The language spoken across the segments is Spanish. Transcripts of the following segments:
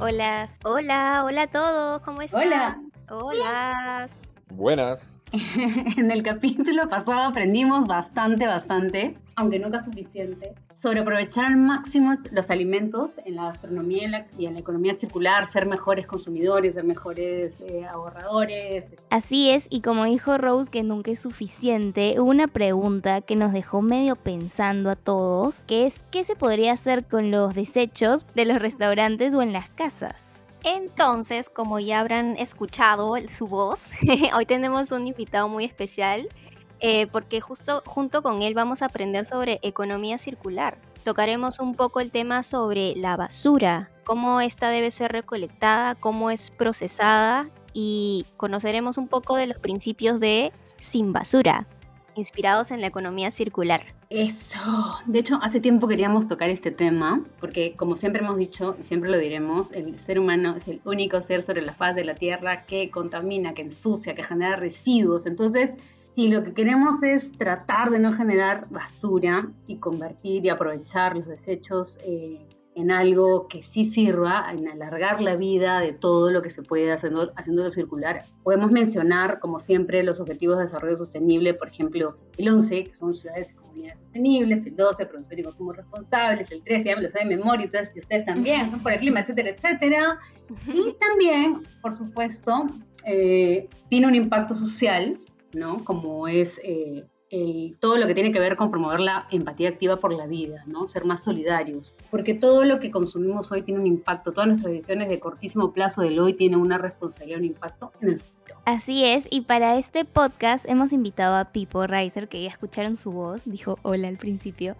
Hola, hola, hola a todos, ¿cómo están? Hola. Hola. Buenas. en el capítulo pasado aprendimos bastante, bastante, aunque nunca suficiente, sobre aprovechar al máximo los alimentos en la gastronomía y en la, y en la economía circular, ser mejores consumidores, ser mejores eh, ahorradores. Así es, y como dijo Rose que nunca es suficiente, hubo una pregunta que nos dejó medio pensando a todos, que es ¿qué se podría hacer con los desechos de los restaurantes o en las casas? Entonces, como ya habrán escuchado su voz, hoy tenemos un invitado muy especial eh, porque justo junto con él vamos a aprender sobre economía circular. Tocaremos un poco el tema sobre la basura, cómo esta debe ser recolectada, cómo es procesada y conoceremos un poco de los principios de sin basura, inspirados en la economía circular. Eso. De hecho, hace tiempo queríamos tocar este tema, porque como siempre hemos dicho y siempre lo diremos, el ser humano es el único ser sobre la faz de la Tierra que contamina, que ensucia, que genera residuos. Entonces, si lo que queremos es tratar de no generar basura y convertir y aprovechar los desechos eh, en algo que sí sirva, en alargar la vida de todo lo que se puede haciendo, haciéndolo circular. Podemos mencionar, como siempre, los objetivos de desarrollo sostenible, por ejemplo, el 11, que son ciudades y comunidades sostenibles, el 12, producción y consumo responsables, el 13, ya me lo sabe de memoria, entonces ustedes también, son por el clima, etcétera, etcétera. Y también, por supuesto, eh, tiene un impacto social, ¿no? Como es... Eh, todo lo que tiene que ver con promover la empatía activa por la vida, ¿no? Ser más solidarios, porque todo lo que consumimos hoy tiene un impacto, todas nuestras decisiones de cortísimo plazo del hoy tienen una responsabilidad, un impacto en el futuro. Así es, y para este podcast hemos invitado a Pipo Reiser, que ya escucharon su voz, dijo hola al principio.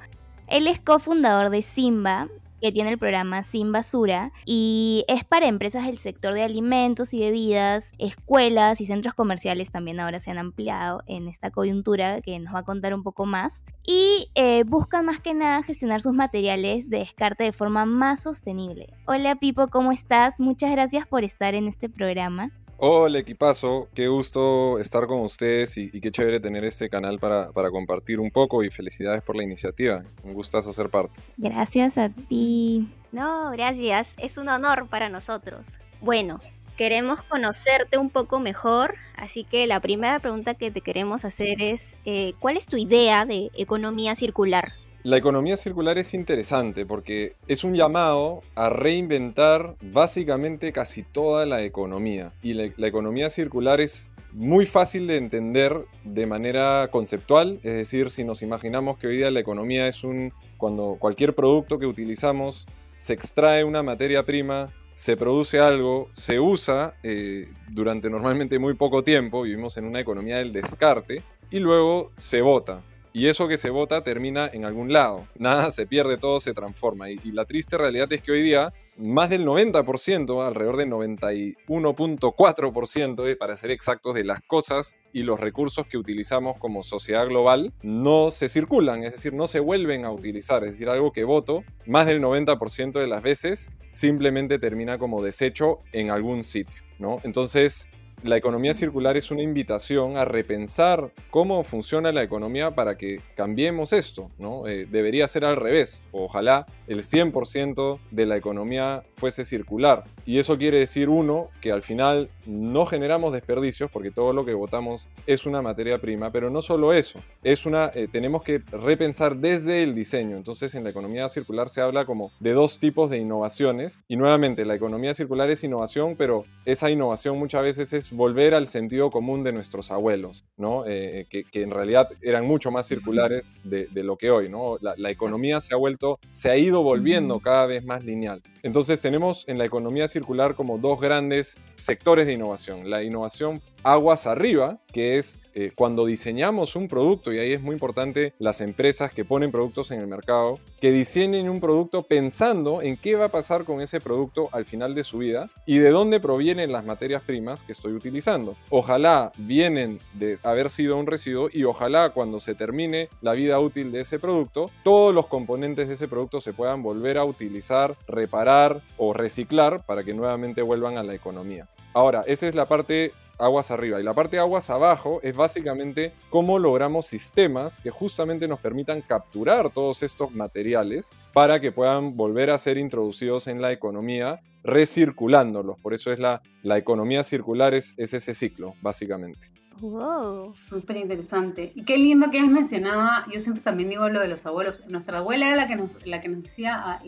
Él es cofundador de Simba, que tiene el programa Sin Basura y es para empresas del sector de alimentos y bebidas, escuelas y centros comerciales también ahora se han ampliado en esta coyuntura que nos va a contar un poco más y eh, buscan más que nada gestionar sus materiales de descarte de forma más sostenible. Hola Pipo, ¿cómo estás? Muchas gracias por estar en este programa. Hola equipazo, qué gusto estar con ustedes y, qué chévere tener este canal para, para, compartir un poco y felicidades por la iniciativa. Un gustazo ser parte. Gracias a ti. No, gracias, es un honor para nosotros. Bueno, queremos conocerte un poco mejor, así que la primera pregunta que te queremos hacer es, eh, ¿cuál es tu idea de economía circular? La economía circular es interesante porque es un llamado a reinventar básicamente casi toda la economía. Y la, economía circular es muy fácil de entender de manera conceptual, es decir, si nos imaginamos que hoy día la economía es un, cuando cualquier producto que utilizamos se extrae una materia prima, se produce algo, se usa eh, durante normalmente muy poco tiempo, vivimos en una economía del descarte, y luego se bota y eso que se vota termina en algún lado. Nada se pierde, todo se transforma. Y, la triste realidad es que hoy día más del 90%, alrededor del 91.4%, eh, para ser exactos, de las cosas y los recursos que utilizamos como sociedad global no se circulan, es decir, no se vuelven a utilizar. Es decir, algo que voto, más del 90% de las veces simplemente termina como desecho en algún sitio. ¿no? Entonces, la economía circular es una invitación a repensar cómo funciona la economía para que cambiemos esto, ¿no? Eh, debería ser al revés. Ojalá el 100% de la economía fuese circular. Y eso quiere decir, uno, que al final no generamos desperdicios porque todo lo que votamos es una materia prima, pero no solo eso, es una, eh, tenemos que repensar desde el diseño. Entonces en la economía circular se habla como de dos tipos de innovaciones. Y nuevamente, la economía circular es innovación, pero esa innovación muchas veces es volver al sentido común de nuestros abuelos, ¿no? Eh, que, en realidad eran mucho más circulares de, lo que hoy, ¿no? La, economía se ha vuelto, se ha ido volviendo cada vez más lineal. Entonces tenemos en la economía circular como dos grandes sectores de innovación. La innovación aguas arriba, que es eh, cuando diseñamos un producto, y ahí es muy importante las empresas que ponen productos en el mercado, que diseñen un producto pensando en qué va a pasar con ese producto al final de su vida y de dónde provienen las materias primas que estoy utilizando. Ojalá vienen de haber sido un residuo y ojalá cuando se termine la vida útil de ese producto, todos los componentes de ese producto se puedan volver a utilizar, reparar o reciclar para que nuevamente vuelvan a la economía. Ahora, esa es la parte aguas arriba. Y la parte de aguas abajo es básicamente cómo logramos sistemas que justamente nos permitan capturar todos estos materiales para que puedan volver a ser introducidos en la economía recirculándolos. Por eso es la, la economía circular, es, es ese ciclo, básicamente. Wow. Súper interesante. Y qué lindo que has mencionado, yo siempre también digo lo de los abuelos. Nuestra abuela era la que nos, la que nos decía, ah,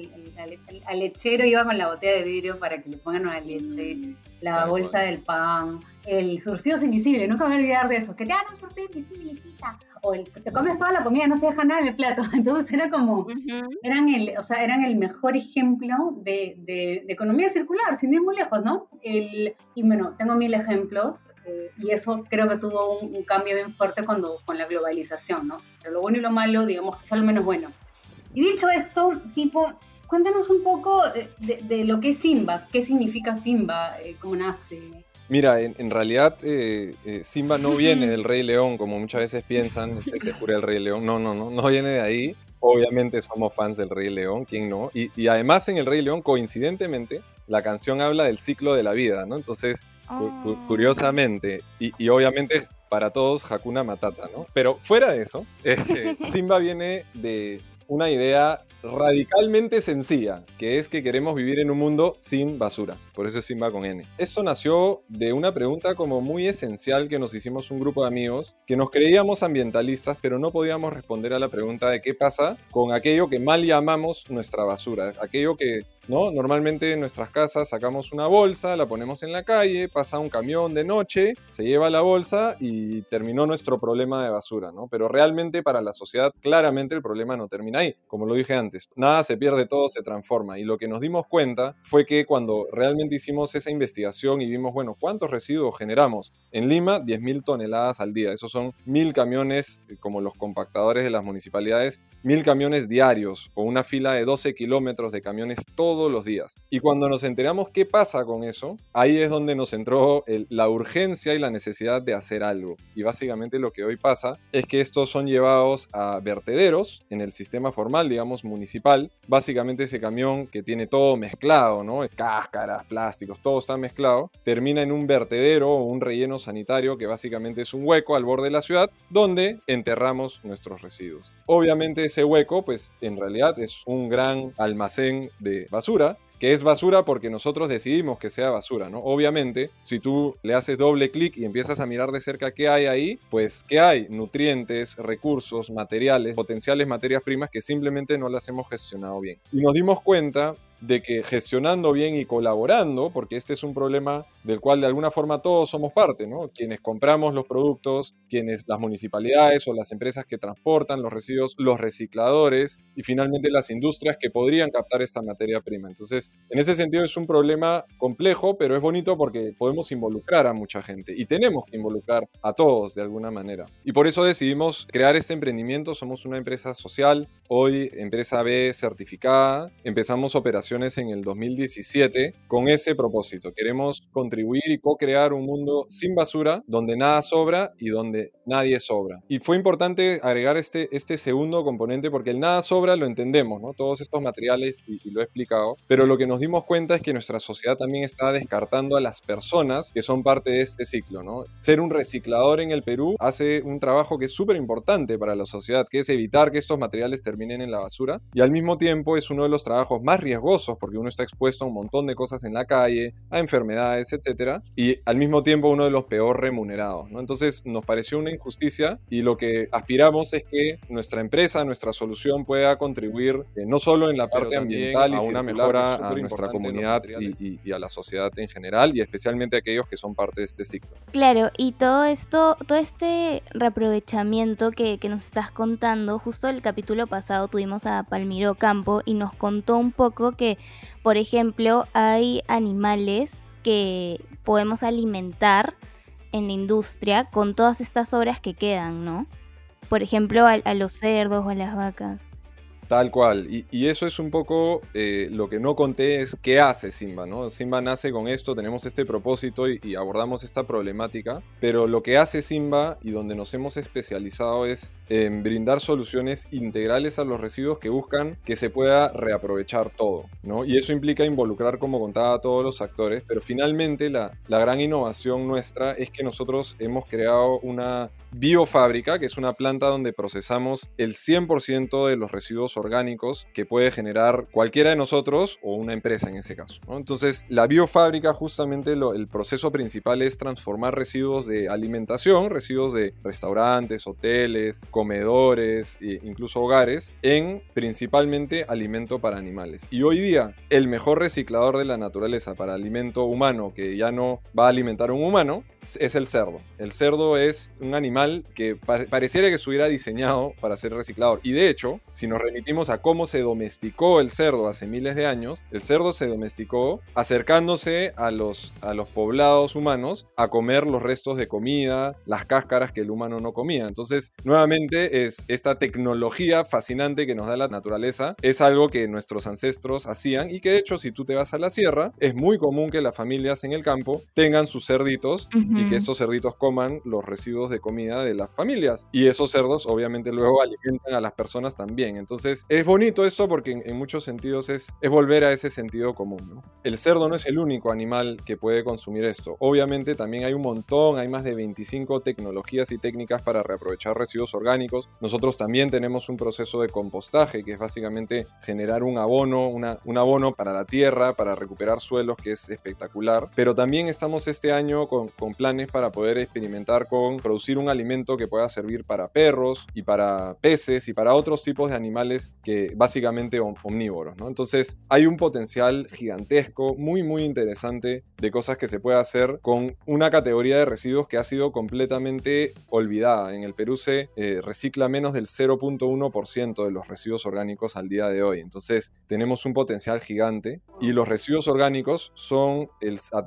al lechero iba con la botella de vidrio para que le pongan una leche, la bolsa del pan, el surcido invisible, nunca me voy a olvidar de eso, que te dan un surcido invisible, hijita. O el, te comes toda la comida, no se deja nada en el plato. Entonces era como, eran, el, o sea, eran el mejor ejemplo de, de, economía circular, sin ir muy lejos, ¿no? El, y bueno, tengo mil ejemplos. Eh, y eso creo que tuvo un, cambio bien fuerte cuando, con la globalización, ¿no? Pero lo bueno y lo malo, digamos que fue lo menos bueno. Y dicho esto, tipo, cuéntanos un poco de, lo que es Simba, qué significa Simba, eh, cómo nace. Mira, en, realidad eh, Simba no viene del Rey León, como muchas veces piensan, este, se jura el Rey León. No, no, no, no viene de ahí. Obviamente somos fans del Rey León, ¿quién no? Y, y además en el Rey León, coincidentemente, la canción habla del ciclo de la vida, ¿no? Entonces, Oh. curiosamente, y, obviamente para todos Hakuna Matata, ¿no? Pero fuera de eso, este, Simba viene de una idea radicalmente sencilla, que es que queremos vivir en un mundo sin basura. Por eso es Simba con N. Esto nació de una pregunta como muy esencial que nos hicimos un grupo de amigos que nos creíamos ambientalistas, pero no podíamos responder a la pregunta de qué pasa con aquello que mal llamamos nuestra basura, aquello que ¿no? Normalmente en nuestras casas sacamos una bolsa, la ponemos en la calle, pasa un camión de noche, se lleva la bolsa y terminó nuestro problema de basura, ¿no? Pero realmente para la sociedad claramente el problema no termina ahí. Como lo dije antes, nada se pierde, todo se transforma. Y lo que nos dimos cuenta fue que cuando realmente hicimos esa investigación y vimos, bueno, ¿cuántos residuos generamos? En Lima, 10.000 toneladas al día. Esos son mil camiones, eh, como los compactadores de las municipalidades, mil camiones diarios o una fila de 12 kilómetros de camiones todos los días. Y cuando nos enteramos qué pasa con eso, ahí es donde nos entró la urgencia y la necesidad de hacer algo. Y básicamente lo que hoy pasa es que estos son llevados a vertederos en el sistema formal, digamos, municipal. Básicamente ese camión que tiene todo mezclado, ¿no? Cáscaras, plásticos, todo está mezclado, termina en un vertedero o un relleno sanitario que básicamente es un hueco al borde de la ciudad donde enterramos nuestros residuos. Obviamente ese hueco, pues en realidad es un gran almacén de basura que es basura porque nosotros decidimos que sea basura, ¿no? Obviamente, si tú le haces doble clic y empiezas a mirar de cerca qué hay ahí, pues qué hay? Nutrientes, recursos, materiales, potenciales materias primas que simplemente no las hemos gestionado bien. Y nos dimos cuenta de que gestionando bien y colaborando, porque este es un problema del cual de alguna forma todos somos parte, ¿no? Quienes compramos los productos, quienes las municipalidades o las empresas que transportan los residuos, los recicladores y finalmente las industrias que podrían captar esta materia prima. Entonces, en ese sentido es un problema complejo, pero es bonito porque podemos involucrar a mucha gente y tenemos que involucrar a todos de alguna manera. Y por eso decidimos crear este emprendimiento. Somos una empresa social, hoy empresa B certificada. Empezamos operaciones en el 2017 con ese propósito. Queremos contribuir y co-crear un mundo sin basura, donde nada sobra y donde nadie sobra. Y fue importante agregar este, este segundo componente porque el nada sobra lo entendemos, ¿no? Todos estos materiales, y, lo he explicado, pero lo que nos dimos cuenta es que nuestra sociedad también está descartando a las personas que son parte de este ciclo, ¿no? Ser un reciclador en el Perú hace un trabajo que es súper importante para la sociedad, que es evitar que estos materiales terminen en la basura, y al mismo tiempo es uno de los trabajos más riesgosos porque uno está expuesto a un montón de cosas en la calle, a enfermedades, etc. Y al mismo tiempo uno de los peor remunerados, ¿no? Entonces nos pareció una injusticia y lo que aspiramos es que nuestra empresa, nuestra solución pueda contribuir eh, no solo en la parte ambiental y a una mejora a nuestra comunidad y, a la sociedad en general y especialmente a aquellos que son parte de este ciclo. Claro, y todo esto, todo este reaprovechamiento que, que nos estás contando, justo el capítulo pasado tuvimos a Palmiro Campo y nos contó un poco que por ejemplo, hay animales que podemos alimentar en la industria con todas estas obras que quedan, ¿no? Por ejemplo, a, los cerdos o a las vacas. Tal cual. Y, eso es un poco eh, lo que no conté es qué hace Simba, ¿no? Simba nace con esto, tenemos este propósito y, abordamos esta problemática, pero lo que hace Simba y donde nos hemos especializado es en brindar soluciones integrales a los residuos que buscan que se pueda reaprovechar todo, ¿no? Y eso implica involucrar, como contaba, a todos los actores, pero finalmente la, la gran innovación nuestra es que nosotros hemos creado una biofábrica, que es una planta donde procesamos el 100% de los residuos orgánicos que puede generar cualquiera de nosotros o una empresa en ese caso. Entonces, la biofábrica justamente el proceso principal es transformar residuos de alimentación, residuos de restaurantes, hoteles, comedores, e incluso hogares, en principalmente alimento para animales. Y hoy día, el mejor reciclador de la naturaleza para alimento humano que ya no va a alimentar a un humano es el cerdo. El cerdo es un animal que pareciera que estuviera diseñado para ser reciclador. Y de hecho, si nos remitimos a cómo se domesticó el cerdo hace miles de años, el cerdo se domesticó acercándose a los, a los poblados humanos a comer los restos de comida, las cáscaras que el humano no comía. Entonces, nuevamente, es esta tecnología fascinante que nos da la naturaleza, es algo que nuestros ancestros hacían y que de hecho, si tú te vas a la sierra, es muy común que las familias en el campo tengan sus cerditos y que estos cerditos coman los residuos de comida de las familias. Y esos cerdos obviamente luego alimentan a las personas también. Entonces es bonito esto porque en, muchos sentidos es, es, volver a ese sentido común. El cerdo no es el único animal que puede consumir esto. Obviamente también hay un montón, hay más de 25 tecnologías y técnicas para reaprovechar residuos orgánicos. Nosotros también tenemos un proceso de compostaje que es básicamente generar un abono, una, un abono para la tierra, para recuperar suelos, que es espectacular. Pero también estamos este año con, con planes para poder experimentar con producir un alimento que pueda servir para perros y para peces y para otros tipos de animales que básicamente omnívoros, ¿no? Entonces hay un potencial gigantesco, muy muy interesante de cosas que se puede hacer con una categoría de residuos que ha sido completamente olvidada. En el Perú se eh, recicla menos del 0.1% de los residuos orgánicos al día de hoy. Entonces tenemos un potencial gigante y los residuos orgánicos son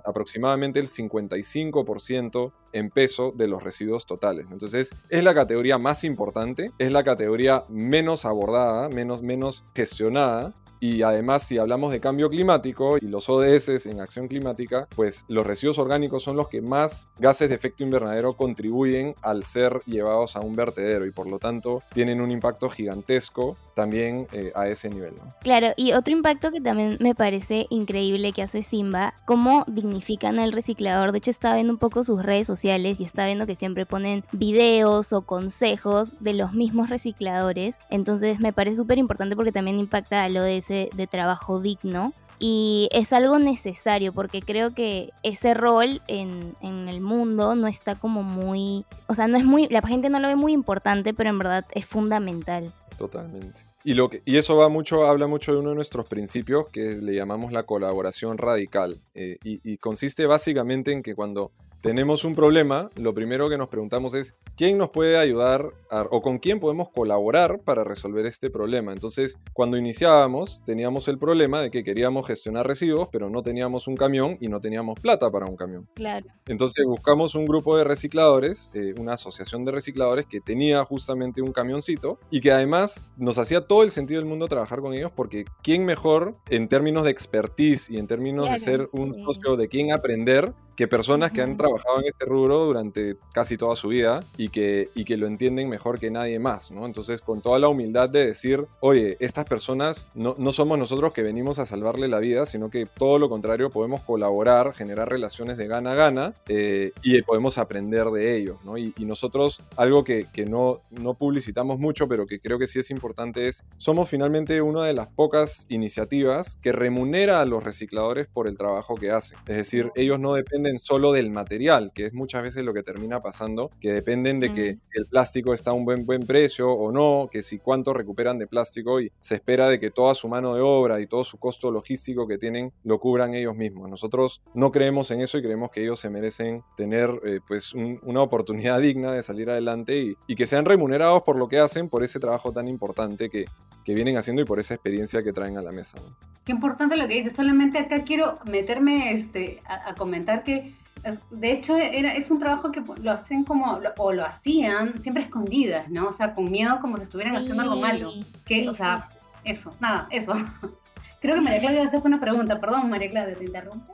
aproximadamente el 55% en peso de los residuos totales. Entonces, es la categoría más importante, es la categoría menos abordada, menos, menos gestionada y además, si hablamos de cambio climático y los ODS en acción climática, pues los residuos orgánicos son los que más gases de efecto invernadero contribuyen al ser llevados a un vertedero y por lo tanto tienen un impacto gigantesco también eh, a ese nivel. Claro, y otro impacto que también me parece increíble que hace Simba, cómo dignifican al reciclador. De hecho, estaba viendo un poco sus redes sociales y está viendo que siempre ponen videos o consejos de los mismos recicladores. Entonces me parece súper importante porque también impacta al ODS de, trabajo digno y es algo necesario porque creo que ese rol en, en, el mundo no está como muy, o sea, no es muy, la gente no lo ve muy importante, pero en verdad es fundamental. Totalmente. Y, lo que, y eso va mucho, habla mucho de uno de nuestros principios que le llamamos la colaboración radical. Eh, y, y consiste básicamente en que cuando tenemos un problema, lo primero que nos preguntamos es quién nos puede ayudar o con quién podemos colaborar para resolver este problema. Entonces, cuando iniciábamos, teníamos el problema de que queríamos gestionar residuos, pero no teníamos un camión y no teníamos plata para un camión. Claro. Entonces, buscamos un grupo de recicladores, eh, una asociación de recicladores que tenía justamente un camioncito y que además nos hacía todo el sentido del mundo trabajar con ellos porque quién mejor en términos de expertise y en términos de ser un socio de quién aprender que personas que han trabajado en este rubro durante casi toda su vida y que, y que lo entienden mejor que nadie más, ¿no? Entonces, con toda la humildad de decir, oye, estas personas no, no somos nosotros que venimos a salvarle la vida, sino que todo lo contrario, podemos colaborar, generar relaciones de gana a gana eh, y podemos aprender de ellos, ¿no? Y, y nosotros, algo que, que, no, no publicitamos mucho, pero que creo que sí es importante, es, somos finalmente una de las pocas iniciativas que remunera a los recicladores por el trabajo que hacen. Es decir, ellos no dependen solo del material, que es muchas veces lo que termina pasando, que dependen de que si el plástico está a un buen, buen precio o no, que si cuánto recuperan de plástico y se espera de que toda su mano de obra y todo su costo logístico que tienen lo cubran ellos mismos. Nosotros no creemos en eso y creemos que ellos se merecen tener eh, pues una oportunidad digna de salir adelante y, y, que sean remunerados por lo que hacen, por ese trabajo tan importante que, que vienen haciendo y por esa experiencia que traen a la mesa. Qué importante lo que dices. Solamente acá quiero meterme este, a, comentar que, de hecho, era, es un trabajo que lo hacen como, o lo hacían siempre escondidas, ¿no? O sea, con miedo como si estuvieran haciendo algo malo. Que, o sea, eso, nada, eso. Creo que María Claudia hacer una pregunta. Perdón, María Claudia, te interrumpo.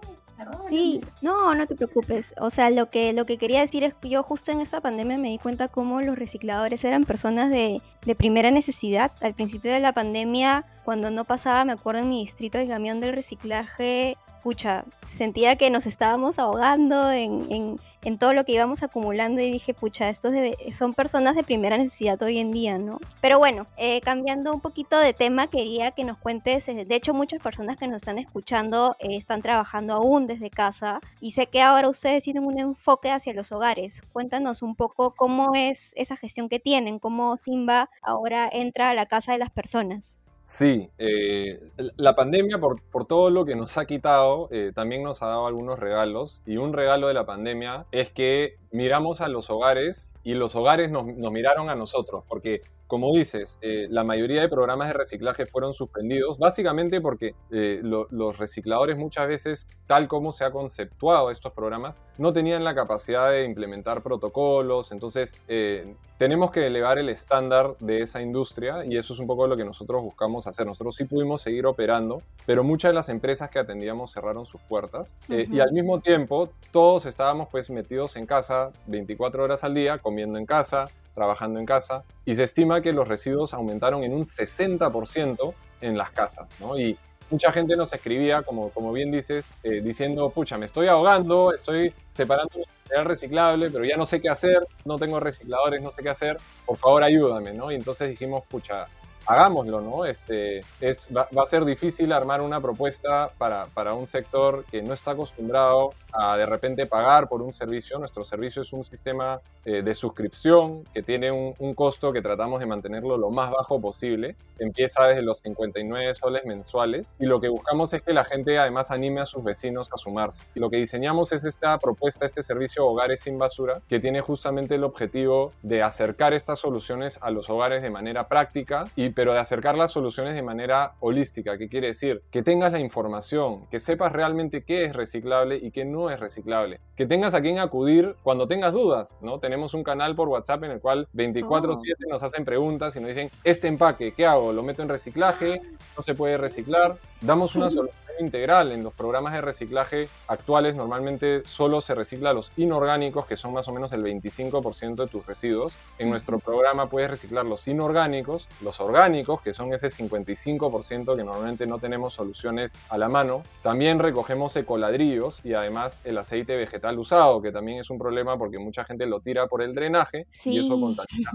Sí, no, no te preocupes. O sea, lo que, lo que quería decir es que yo justo en esa pandemia me di cuenta cómo los recicladores eran personas de, de primera necesidad. Al principio de la pandemia, cuando no pasaba, me acuerdo en mi distrito, el camión del reciclaje pucha, sentía que nos estábamos ahogando en, en, todo lo que íbamos acumulando y dije, pucha, estos son personas de primera necesidad hoy en día, ¿no? Pero bueno, eh, cambiando un poquito de tema, quería que nos cuentes, eh, de hecho muchas personas que nos están escuchando eh, están trabajando aún desde casa y sé que ahora ustedes tienen un enfoque hacia los hogares. Cuéntanos un poco cómo es esa gestión que tienen, cómo Simba ahora entra a la casa de las personas. Sí, eh, la pandemia, por, por, todo lo que nos ha quitado, eh, también nos ha dado algunos regalos. Y un regalo de la pandemia es que miramos a los hogares y los hogares nos, miraron a nosotros, porque como dices, eh, la mayoría de programas de reciclaje fueron suspendidos, básicamente porque eh, los recicladores muchas veces, tal como se ha conceptuado estos programas, no tenían la capacidad de implementar protocolos, entonces eh, tenemos que elevar el estándar de esa industria y eso es un poco lo que nosotros buscamos hacer. Nosotros sí pudimos seguir operando, pero muchas de las empresas que atendíamos cerraron sus puertas y al mismo tiempo todos estábamos pues metidos en casa 24 horas al día, comiendo en casa, trabajando en casa, y se estima que los residuos aumentaron en un 60% en las casas, Y mucha gente nos escribía, como, como bien dices, eh, diciendo, pucha, me estoy ahogando, estoy separando material reciclable, pero ya no sé qué hacer, no tengo recicladores, no sé qué hacer, por favor ayúdame, ¿no? Y entonces dijimos, pucha, hagámoslo, ¿no? Este, es, va, a ser difícil armar una propuesta para, para, un sector que no está acostumbrado a de repente pagar por un servicio. Nuestro servicio es un sistema eh, de suscripción que tiene un, un, costo que tratamos de mantenerlo lo más bajo posible. Empieza desde los 59 soles mensuales y lo que buscamos es que la gente además anime a sus vecinos a sumarse. Lo que diseñamos es esta propuesta, este servicio Hogares sin Basura, que tiene justamente el objetivo de acercar estas soluciones a los hogares de manera práctica y pero de acercar las soluciones de manera holística. ¿Qué quiere decir? Que tengas la información, que sepas realmente qué es reciclable y qué no es reciclable. Que tengas a quién acudir cuando tengas dudas, ¿no? Tenemos un canal por WhatsApp en el cual 24/7 nos hacen preguntas y nos dicen, este empaque, ¿qué hago? ¿Lo meto en reciclaje? ¿No se puede reciclar? Damos una solución integral. En los programas de reciclaje actuales normalmente solo se recicla los inorgánicos, que son más o menos el 25% de tus residuos. En nuestro programa puedes reciclar los inorgánicos, los orgánicos, que son ese 55% que normalmente no tenemos soluciones a la mano. También recogemos ecoladrillos y además el aceite vegetal usado, que también es un problema porque mucha gente lo tira por el drenaje y eso contamina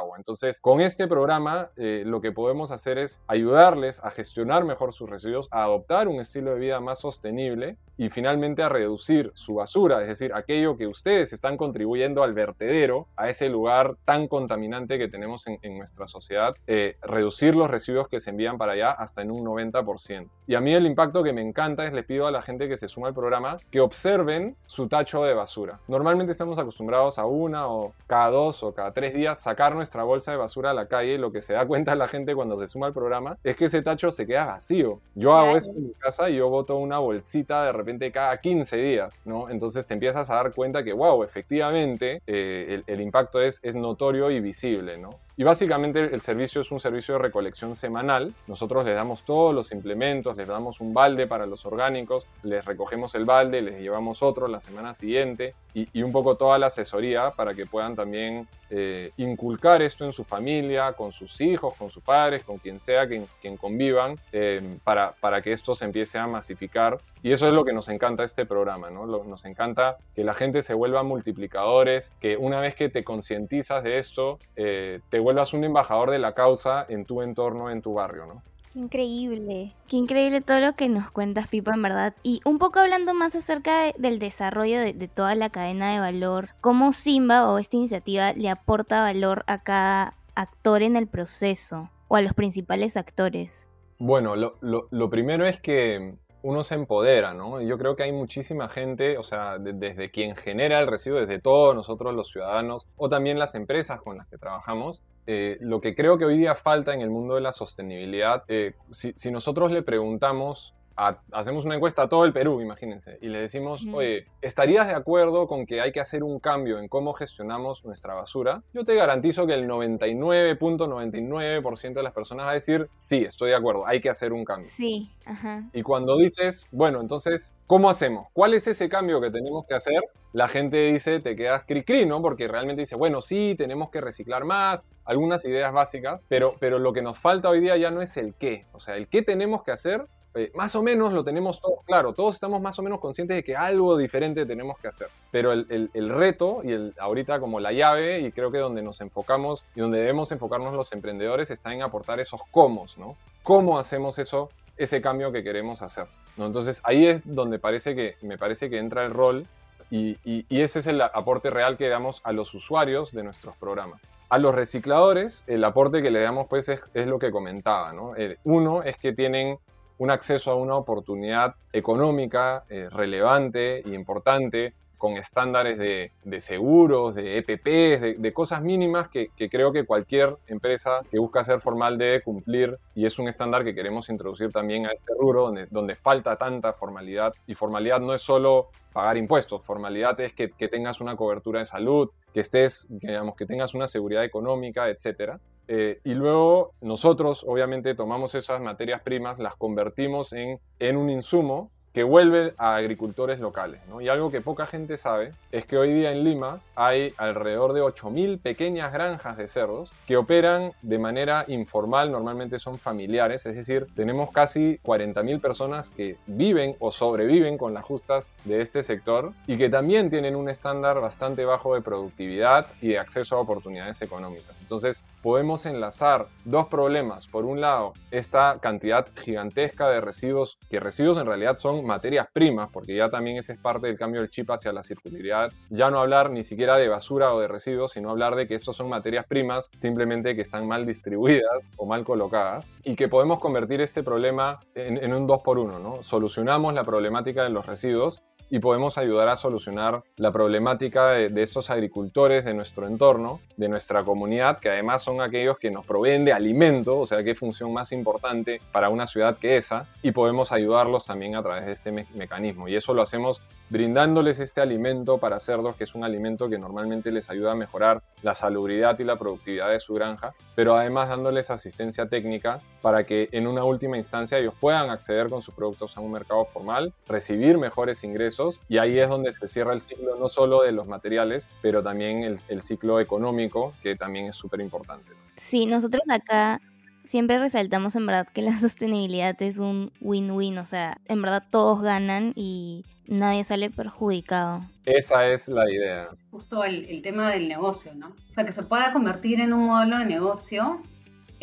agua. Entonces, con este programa eh, lo que podemos hacer es ayudarles a gestionar mejor sus residuos, a adoptar un estilo de vida más sostenible y finalmente a reducir su basura, es decir, aquello que ustedes están contribuyendo al vertedero, a ese lugar tan contaminante que tenemos en, nuestra sociedad, eh, reducir los residuos que se envían para allá hasta en un 90%. Y a mí el impacto que me encanta es, les pido a la gente que se suma al programa que observen su tacho de basura. Normalmente estamos acostumbrados a una o cada dos o cada tres días sacar nuestra bolsa de basura a la calle lo que se da cuenta la gente cuando se suma al programa es que ese tacho se queda vacío. Yo hago eso en mi casa y yo boto una bolsita de repente cada 15 días, ¿no? Entonces te empiezas a dar cuenta que, wow, efectivamente eh, el, impacto es, es notorio y visible, ¿no? Y básicamente el servicio es un servicio de recolección semanal. Nosotros les damos todos los implementos, les damos un balde para los orgánicos, les recogemos el balde, les llevamos otro la semana siguiente y, un poco toda la asesoría para que puedan también eh, inculcar esto en su familia, con sus hijos, con sus padres, con quien sea quien, quien convivan, eh, para, para que esto se empiece a masificar. Y eso es lo que nos encanta este programa, ¿no? nos encanta que la gente se vuelva multiplicadores, que una vez que te concientizas de esto, eh, te vuelvas un embajador de la causa en tu entorno, en tu barrio, ¿no? increíble. Qué increíble todo lo que nos cuentas, Pipo, en verdad. Y un poco hablando más acerca del desarrollo de, toda la cadena de valor, cómo Simba o esta iniciativa le aporta valor a cada actor en el proceso o a los principales actores. Bueno, lo, lo primero es que uno se empodera, ¿no? Yo creo que hay muchísima gente, o sea, desde quien genera el residuo, desde todos nosotros los ciudadanos, o también las empresas con las que trabajamos, eh, lo que creo que hoy día falta en el mundo de la sostenibilidad, eh, si, si, nosotros le preguntamos hacemos una encuesta a todo el Perú, imagínense, y le decimos, oye, ¿estarías de acuerdo con que hay que hacer un cambio en cómo gestionamos nuestra basura? Yo te garantizo que el 99.99% de las personas va a decir, sí, estoy de acuerdo, hay que hacer un cambio. Sí, ajá. Y cuando dices, bueno, entonces, ¿cómo hacemos? ¿Cuál es ese cambio que tenemos que hacer? La gente dice, te quedas cri, -cri ¿no? Porque realmente dice, bueno, sí, tenemos que reciclar más, algunas ideas básicas, pero, pero lo que nos falta hoy día ya no es el qué. O sea, el qué tenemos que hacer eh, más o menos lo tenemos todo claro, todos estamos más o menos conscientes de que algo diferente tenemos que hacer, pero el, el, reto y el, ahorita como la llave y creo que donde nos enfocamos y donde debemos enfocarnos los emprendedores está en aportar esos cómo, ¿no? ¿Cómo hacemos eso, ese cambio que queremos hacer? ¿no? Entonces ahí es donde parece que, me parece que entra el rol y, y, ese es el aporte real que damos a los usuarios de nuestros programas. A los recicladores, el aporte que le damos pues es, es lo que comentaba. ¿no? uno es que tienen un acceso a una oportunidad económica eh, relevante e importante con estándares de, seguros, de EPPs, de, cosas mínimas que, creo que cualquier empresa que busca ser formal debe cumplir y es un estándar que queremos introducir también a este rubro donde, donde falta tanta formalidad y formalidad no es solo pagar impuestos, formalidad es que, tengas una cobertura de salud, que estés, digamos, que tengas una seguridad económica, etc. Eh, y luego nosotros, obviamente, tomamos esas materias primas, las convertimos en, en un insumo que vuelve a agricultores locales. ¿no? Y algo que poca gente sabe es que hoy día en Lima hay alrededor de 8.000 pequeñas granjas de cerdos que operan de manera informal, normalmente son familiares, es decir, tenemos casi 40.000 personas que viven o sobreviven con las justas de este sector y que también tienen un estándar bastante bajo de productividad y de acceso a oportunidades económicas. Entonces, podemos enlazar dos problemas. Por un lado, esta cantidad gigantesca de residuos, que residuos en realidad son materias primas, porque ya también ese es parte del cambio del chip hacia la circularidad. Ya no hablar ni siquiera de basura o de residuos, sino hablar de que estos son materias primas simplemente que están mal distribuidas o mal colocadas y que podemos convertir este problema en, un 2 por 1 ¿no? Solucionamos la problemática de los residuos y podemos ayudar a solucionar la problemática de, estos agricultores de nuestro entorno, de nuestra comunidad, que además son aquellos que nos proveen de alimento, o sea, qué función más importante para una ciudad que esa, y podemos ayudarlos también a través de este mecanismo. Y eso lo hacemos brindándoles este alimento para cerdos, que es un alimento que normalmente les ayuda a mejorar la salubridad y la productividad de su granja, pero además dándoles asistencia técnica para que en una última instancia ellos puedan acceder con sus productos a un mercado formal, recibir mejores ingresos y ahí es donde se cierra el ciclo no solo de los materiales, pero también el, ciclo económico, que también es súper importante. Sí, nosotros acá siempre resaltamos en verdad que la sostenibilidad es un win-win, o sea, en verdad todos ganan y nadie sale perjudicado. Esa es la idea. Justo el, tema del negocio, ¿no? O sea, que se pueda convertir en un modelo de negocio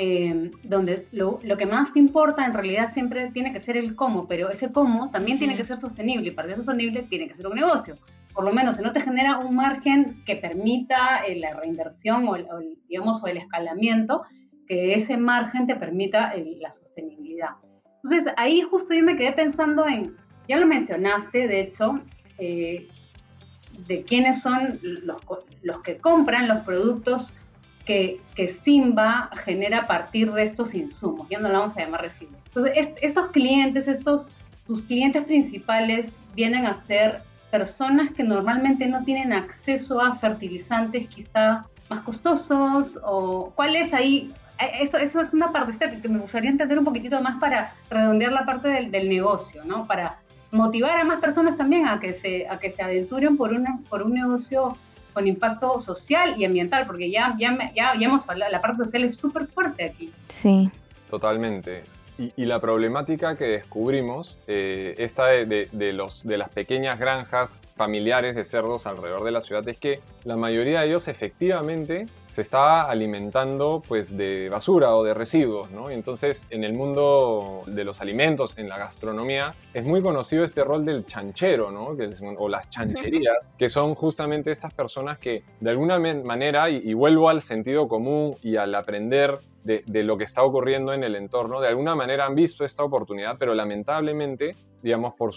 eh, donde lo, que más te importa en realidad siempre tiene que ser el cómo, pero ese cómo también tiene que ser sostenible y para ser sostenible tiene que ser un negocio. Por lo menos si no te genera un margen que permita eh, la reinversión o, digamos, o el escalamiento, que ese margen te permita la sostenibilidad. Entonces ahí justo yo me quedé pensando en, ya lo mencionaste, de hecho, eh, de quiénes son los, los, que compran los productos que, Simba genera a partir de estos insumos, ya no lo vamos a llamar residuos. Entonces, estos clientes, estos, tus clientes principales vienen a ser personas que normalmente no tienen acceso a fertilizantes quizá más costosos o cuál es ahí eh, eso, es una parte que me gustaría entender un poquitito más para redondear la parte del, negocio, ¿no? Para motivar a más personas también a que se, a que se aventuren por, una, por un negocio con impacto social y ambiental, porque ya, ya, ya, ya hemos hablado, la parte social es súper fuerte aquí. Sí. Totalmente. Y, la problemática que descubrimos, eh, esta de, los, de las pequeñas granjas familiares de cerdos alrededor de la ciudad, es que la mayoría de ellos efectivamente se estaba alimentando pues de basura o de residuos, ¿no? Entonces, en el mundo de los alimentos, en la gastronomía, es muy conocido este rol del chanchero, ¿no? o las chancherías, que son justamente estas personas que de alguna manera, y vuelvo al sentido común y al aprender de, lo que está ocurriendo en el entorno. De alguna manera han visto esta oportunidad, pero lamentablemente, digamos, por,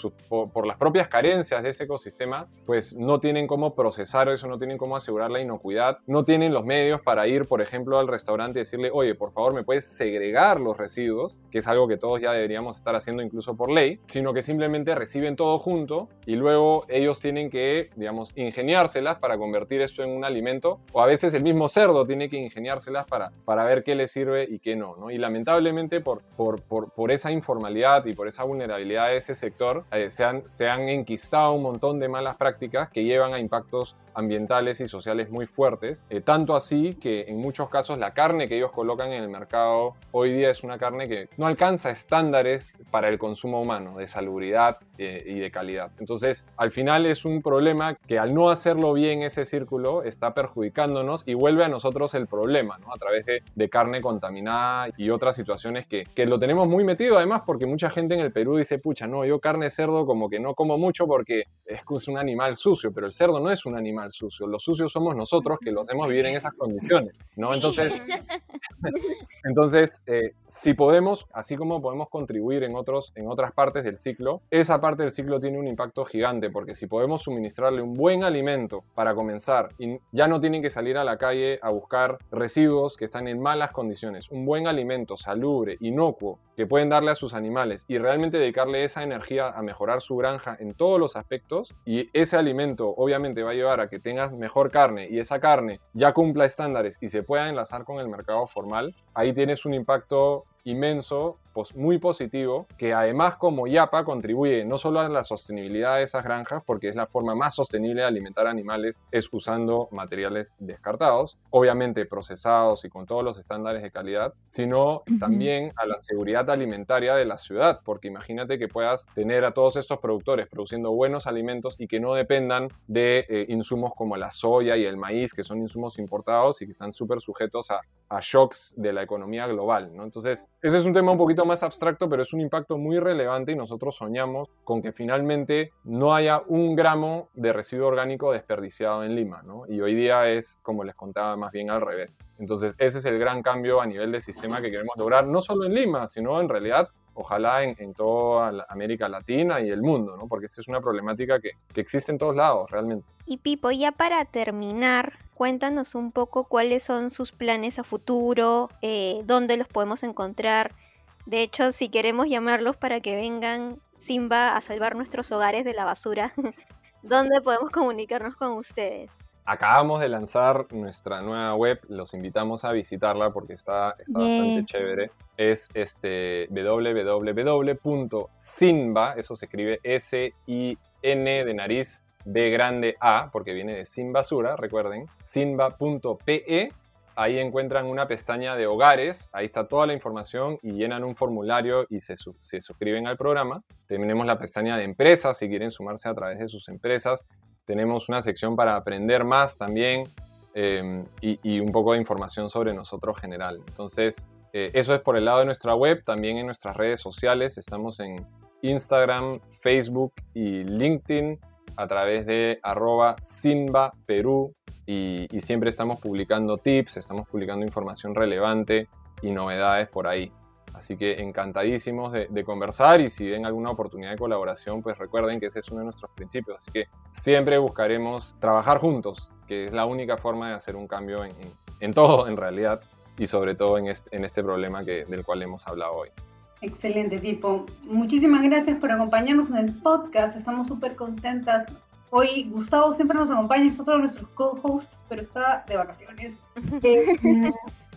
por, las propias carencias de ese ecosistema, pues no tienen cómo procesar eso, no tienen cómo asegurar la inocuidad, no tienen los medios para ir, por ejemplo, al restaurante y decirle, oye, por favor, me puedes segregar los residuos, que es algo que todos ya deberíamos estar haciendo incluso por ley, sino que simplemente reciben todo junto y luego ellos tienen que, digamos, ingeniárselas para convertir esto en un alimento, o a veces el mismo cerdo tiene que ingeniárselas para, para ver qué les sirve y qué no, ¿no? Y lamentablemente por, por, por, por, esa informalidad y por esa vulnerabilidad de ese ese sector eh, se, han, se han enquistado un montón de malas prácticas que llevan a impactos ambientales y sociales muy fuertes, eh, tanto así que en muchos casos la carne que ellos colocan en el mercado hoy día es una carne que no alcanza estándares para el consumo humano de salubridad eh, y de calidad. Entonces, al final es un problema que al no hacerlo bien ese círculo está perjudicándonos y vuelve a nosotros el problema, ¿no? A través de, de carne contaminada y otras situaciones que, que lo tenemos muy metido además porque mucha gente en el Perú dice, pucha, no, yo carne de cerdo como que no como mucho porque es un animal sucio, pero el cerdo no es un animal sucio. Los sucios somos nosotros que lo hacemos vivir en esas condiciones, ¿no? Entonces, entonces eh, si podemos, así como podemos contribuir en, otros, en otras partes del ciclo, esa parte del ciclo tiene un impacto gigante, porque si podemos suministrarle un buen alimento para comenzar, y ya no tienen que salir a la calle a buscar residuos que están en malas condiciones, un buen alimento salubre, inocuo, que pueden darle a sus animales y realmente dedicarle esa energía a mejorar su granja en todos los aspectos, y ese alimento obviamente va a llevar a que tengas mejor carne y esa carne ya cumpla estándares y se pueda enlazar con el mercado formal, ahí tienes un impacto inmenso muy positivo, que además como YAPA contribuye no solo a la sostenibilidad de esas granjas, porque es la forma más sostenible de alimentar animales, es usando materiales descartados, obviamente procesados y con todos los estándares de calidad, sino también a la seguridad alimentaria de la ciudad, porque imagínate que puedas tener a todos estos productores produciendo buenos alimentos y que no dependan de eh, insumos como la soya y el maíz, que son insumos importados y que están súper sujetos a, a shocks de la economía global, ¿no? Entonces, ese es un tema un poquito más abstracto, pero es un impacto muy relevante y nosotros soñamos con que finalmente no haya un gramo de residuo orgánico desperdiciado en Lima, ¿no? Y hoy día es, como les contaba, más bien al revés. Entonces, ese es el gran cambio a nivel de sistema que queremos lograr, no solo en Lima, sino en realidad ojalá en, toda América Latina y el mundo, ¿no? Porque esta es una problemática que, que, existe en todos lados, realmente. Y Pipo, ya para terminar, cuéntanos un poco cuáles son sus planes a futuro, eh, dónde los podemos encontrar. De hecho, si queremos llamarlos para que vengan Simba a salvar nuestros hogares de la basura, ¿dónde podemos comunicarnos con ustedes? Acabamos de lanzar nuestra nueva web, los invitamos a visitarla porque está, está bastante chévere. Es este www.sinba, eso se escribe S-I-N de nariz, B grande A, porque viene de Sin Basura, recuerden, sinba.pe. Ahí encuentran una pestaña de hogares, ahí está toda la información y llenan un formulario y se, suscriben al programa. Tenemos la pestaña de empresas, si quieren sumarse a través de sus empresas tenemos una sección para aprender más también em, y, un poco de información sobre nosotros general. Entonces, eh, eso es por el lado de nuestra web, también en nuestras redes sociales. Estamos en Instagram, Facebook y LinkedIn a través de arroba Simba Perú y, y siempre estamos publicando tips, estamos publicando información relevante y novedades por ahí. Así que encantadísimos de, conversar y si ven alguna oportunidad de colaboración, pues recuerden que ese es uno de nuestros principios. Así que siempre buscaremos trabajar juntos, que es la única forma de hacer un cambio en, todo en realidad y sobre todo en este, problema que, del cual hemos hablado hoy. Excelente, Pipo. Muchísimas gracias por acompañarnos en el podcast. Estamos súper contentas. Hoy Gustavo siempre nos acompaña, es otro de nuestros co-hosts, pero está de vacaciones.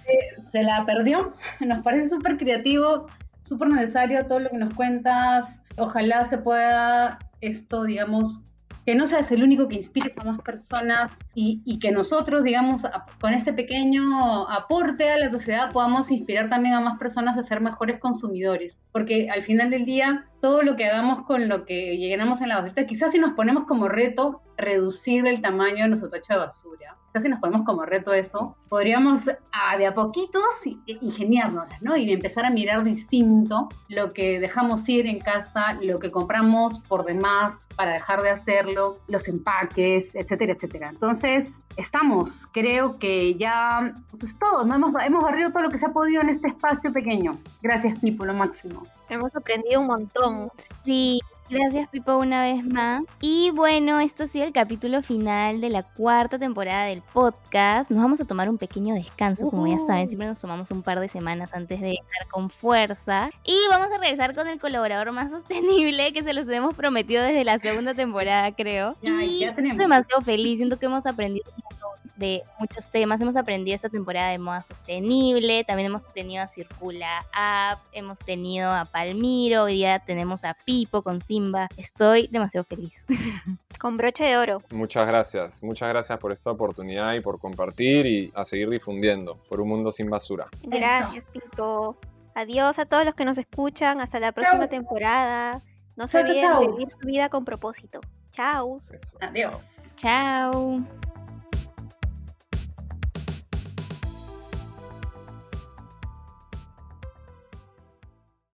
Eh, se la perdió. Nos parece súper creativo, súper necesario todo lo que nos cuentas. Ojalá se pueda esto, digamos, que no seas el único que inspires a más personas y, que nosotros, digamos, con este pequeño aporte a la sociedad podamos inspirar también a más personas a ser mejores consumidores. Porque al final del día, todo lo que hagamos con lo que llenamos en la basura, quizás si nos ponemos como reto reducir el tamaño de nuestro tacho de basura, quizás si nos ponemos como reto eso, podríamos a, de a poquitos ingeniárnoslas, ¿no? Y empezar a mirar distinto lo que dejamos ir en casa, lo que compramos por demás para dejar de hacerlo, los empaques, etcétera, etcétera. Entonces, estamos, creo que ya, eso es todo, ¿no? Hemos, hemos barrido todo lo que se ha podido en este espacio pequeño. Gracias, Pipo, lo máximo. Hemos aprendido un montón. Sí, Gracias Pipo una vez más. Y bueno, esto ha sido el capítulo final de la cuarta temporada del podcast. Nos vamos a tomar un pequeño descanso, como ya saben, siempre nos tomamos un par de semanas antes de estar con fuerza. Y vamos a regresar con el colaborador más sostenible que se los hemos prometido desde la segunda temporada, creo. Ya, ya tenemos. Estoy demasiado feliz, siento que hemos aprendido un montón de muchos temas. Hemos aprendido esta temporada de moda sostenible, también hemos tenido a Circula App, hemos tenido a Palmiro, hoy día tenemos a Pipo con Simba. Estoy demasiado feliz. Con broche de oro. Muchas gracias, muchas gracias por esta oportunidad y por compartir y a seguir difundiendo por un mundo sin basura. Gracias, Pipo. Adiós a todos los que nos escuchan. Hasta la próxima Chau. temporada. No se Chau, chau, olviden chau. vivir su vida con propósito. Chao. Adiós. Chao.